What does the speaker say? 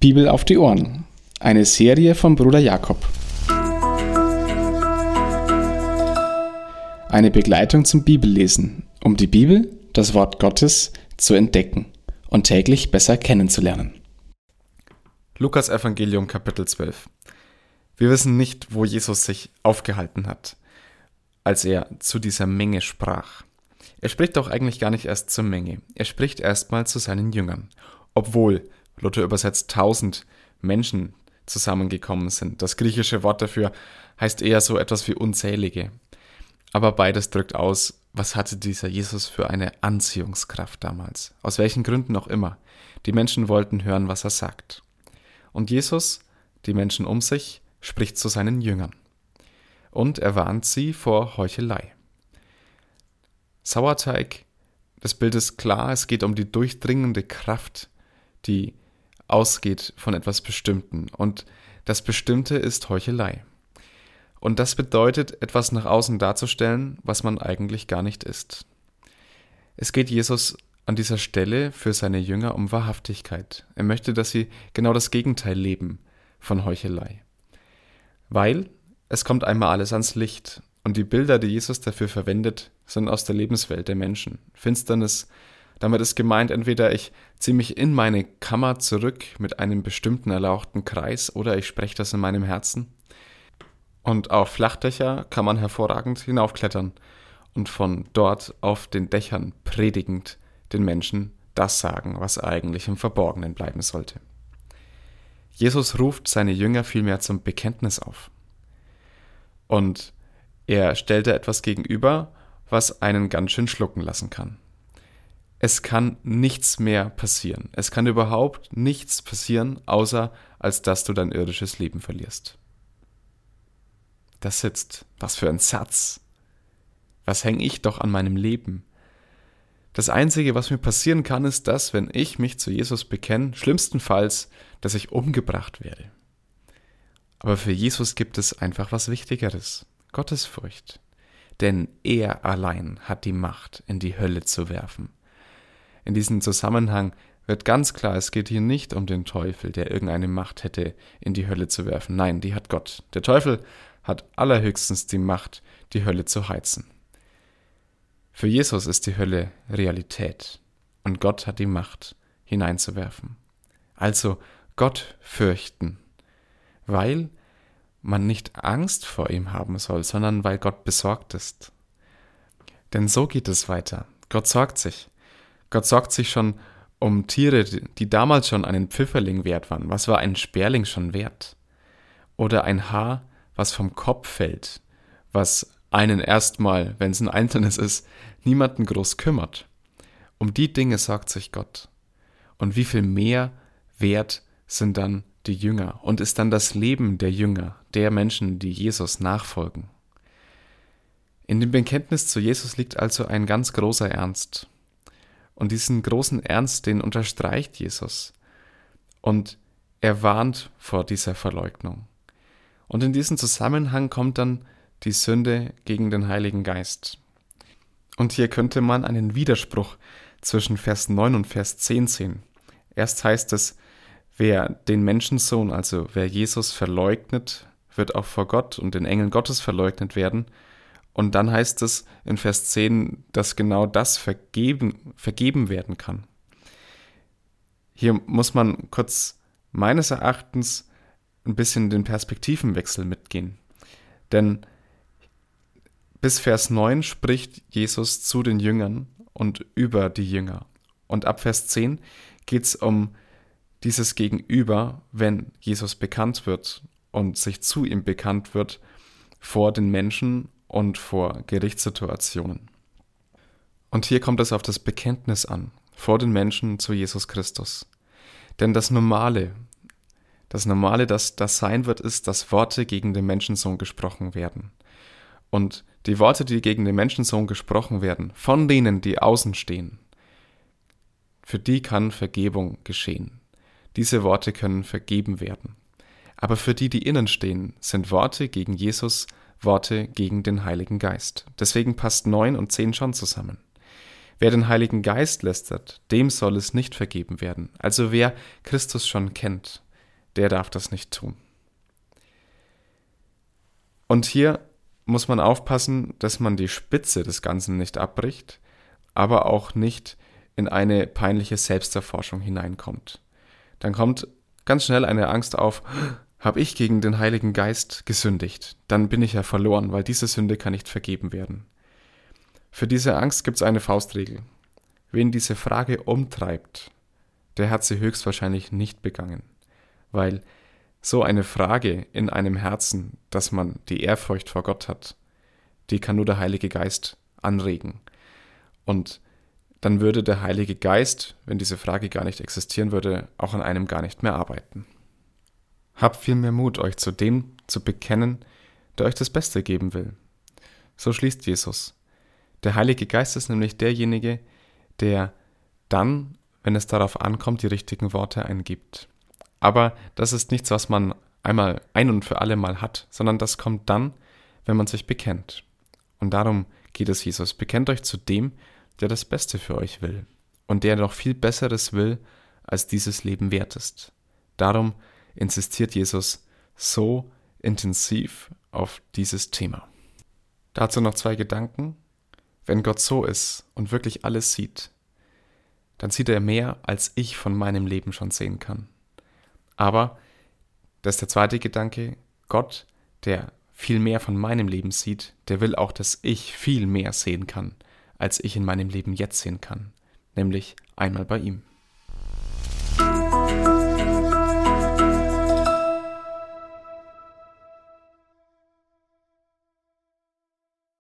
Bibel auf die Ohren. Eine Serie von Bruder Jakob. Eine Begleitung zum Bibellesen, um die Bibel, das Wort Gottes, zu entdecken und täglich besser kennenzulernen. Lukas Evangelium Kapitel 12 Wir wissen nicht, wo Jesus sich aufgehalten hat, als er zu dieser Menge sprach. Er spricht doch eigentlich gar nicht erst zur Menge, er spricht erstmal zu seinen Jüngern, obwohl Luther übersetzt tausend Menschen zusammengekommen sind. Das griechische Wort dafür heißt eher so etwas wie unzählige. Aber beides drückt aus, was hatte dieser Jesus für eine Anziehungskraft damals. Aus welchen Gründen auch immer. Die Menschen wollten hören, was er sagt. Und Jesus, die Menschen um sich, spricht zu seinen Jüngern. Und er warnt sie vor Heuchelei. Sauerteig, das Bild ist klar, es geht um die durchdringende Kraft, die ausgeht von etwas Bestimmten. Und das Bestimmte ist Heuchelei. Und das bedeutet, etwas nach außen darzustellen, was man eigentlich gar nicht ist. Es geht Jesus an dieser Stelle für seine Jünger um Wahrhaftigkeit. Er möchte, dass sie genau das Gegenteil leben von Heuchelei. Weil es kommt einmal alles ans Licht und die Bilder, die Jesus dafür verwendet, sind aus der Lebenswelt der Menschen. Finsternis, damit ist gemeint, entweder ich ziehe mich in meine Kammer zurück mit einem bestimmten erlauchten Kreis oder ich spreche das in meinem Herzen. Und auf Flachdächer kann man hervorragend hinaufklettern und von dort auf den Dächern predigend den Menschen das sagen, was eigentlich im Verborgenen bleiben sollte. Jesus ruft seine Jünger vielmehr zum Bekenntnis auf. Und er stellte etwas gegenüber, was einen ganz schön schlucken lassen kann es kann nichts mehr passieren. Es kann überhaupt nichts passieren, außer als dass du dein irdisches Leben verlierst. Das sitzt. Was für ein Satz. Was hänge ich doch an meinem Leben? Das Einzige, was mir passieren kann, ist das, wenn ich mich zu Jesus bekenne, schlimmstenfalls, dass ich umgebracht werde. Aber für Jesus gibt es einfach was Wichtigeres. Gottesfurcht. Denn er allein hat die Macht, in die Hölle zu werfen in diesem Zusammenhang wird ganz klar, es geht hier nicht um den Teufel, der irgendeine Macht hätte, in die Hölle zu werfen. Nein, die hat Gott. Der Teufel hat allerhöchstens die Macht, die Hölle zu heizen. Für Jesus ist die Hölle Realität und Gott hat die Macht, hineinzuwerfen. Also Gott fürchten, weil man nicht Angst vor ihm haben soll, sondern weil Gott besorgt ist. Denn so geht es weiter. Gott sorgt sich. Gott sorgt sich schon um Tiere, die damals schon einen Pfifferling wert waren. Was war ein Sperling schon wert? Oder ein Haar, was vom Kopf fällt, was einen erstmal, wenn es ein einzelnes ist, niemanden groß kümmert. Um die Dinge sorgt sich Gott. Und wie viel mehr wert sind dann die Jünger und ist dann das Leben der Jünger, der Menschen, die Jesus nachfolgen. In dem Bekenntnis zu Jesus liegt also ein ganz großer Ernst. Und diesen großen Ernst, den unterstreicht Jesus. Und er warnt vor dieser Verleugnung. Und in diesem Zusammenhang kommt dann die Sünde gegen den Heiligen Geist. Und hier könnte man einen Widerspruch zwischen Vers 9 und Vers 10 sehen. Erst heißt es, wer den Menschensohn, also wer Jesus verleugnet, wird auch vor Gott und den Engeln Gottes verleugnet werden. Und dann heißt es in Vers 10, dass genau das vergeben, vergeben werden kann. Hier muss man kurz meines Erachtens ein bisschen den Perspektivenwechsel mitgehen. Denn bis Vers 9 spricht Jesus zu den Jüngern und über die Jünger. Und ab Vers 10 geht es um dieses Gegenüber, wenn Jesus bekannt wird und sich zu ihm bekannt wird vor den Menschen und vor Gerichtssituationen. Und hier kommt es auf das Bekenntnis an, vor den Menschen zu Jesus Christus. Denn das Normale, das Normale, das das sein wird, ist, dass Worte gegen den Menschensohn gesprochen werden. Und die Worte, die gegen den Menschensohn gesprochen werden, von denen, die außen stehen, für die kann Vergebung geschehen. Diese Worte können vergeben werden. Aber für die, die innen stehen, sind Worte gegen Jesus Worte gegen den Heiligen Geist. Deswegen passt 9 und 10 schon zusammen. Wer den Heiligen Geist lästert, dem soll es nicht vergeben werden. Also wer Christus schon kennt, der darf das nicht tun. Und hier muss man aufpassen, dass man die Spitze des Ganzen nicht abbricht, aber auch nicht in eine peinliche Selbsterforschung hineinkommt. Dann kommt ganz schnell eine Angst auf, habe ich gegen den Heiligen Geist gesündigt, dann bin ich ja verloren, weil diese Sünde kann nicht vergeben werden. Für diese Angst gibt es eine Faustregel. Wen diese Frage umtreibt, der hat sie höchstwahrscheinlich nicht begangen, weil so eine Frage in einem Herzen, dass man die Ehrfurcht vor Gott hat, die kann nur der Heilige Geist anregen. Und dann würde der Heilige Geist, wenn diese Frage gar nicht existieren würde, auch an einem gar nicht mehr arbeiten. Habt viel mehr Mut, euch zu dem zu bekennen, der euch das Beste geben will. So schließt Jesus. Der Heilige Geist ist nämlich derjenige, der dann, wenn es darauf ankommt, die richtigen Worte eingibt. Aber das ist nichts, was man einmal ein und für alle Mal hat, sondern das kommt dann, wenn man sich bekennt. Und darum geht es Jesus. Bekennt euch zu dem, der das Beste für euch will und der noch viel Besseres will, als dieses Leben wert ist. Darum insistiert Jesus so intensiv auf dieses Thema. Dazu noch zwei Gedanken. Wenn Gott so ist und wirklich alles sieht, dann sieht er mehr, als ich von meinem Leben schon sehen kann. Aber, das ist der zweite Gedanke, Gott, der viel mehr von meinem Leben sieht, der will auch, dass ich viel mehr sehen kann, als ich in meinem Leben jetzt sehen kann, nämlich einmal bei ihm.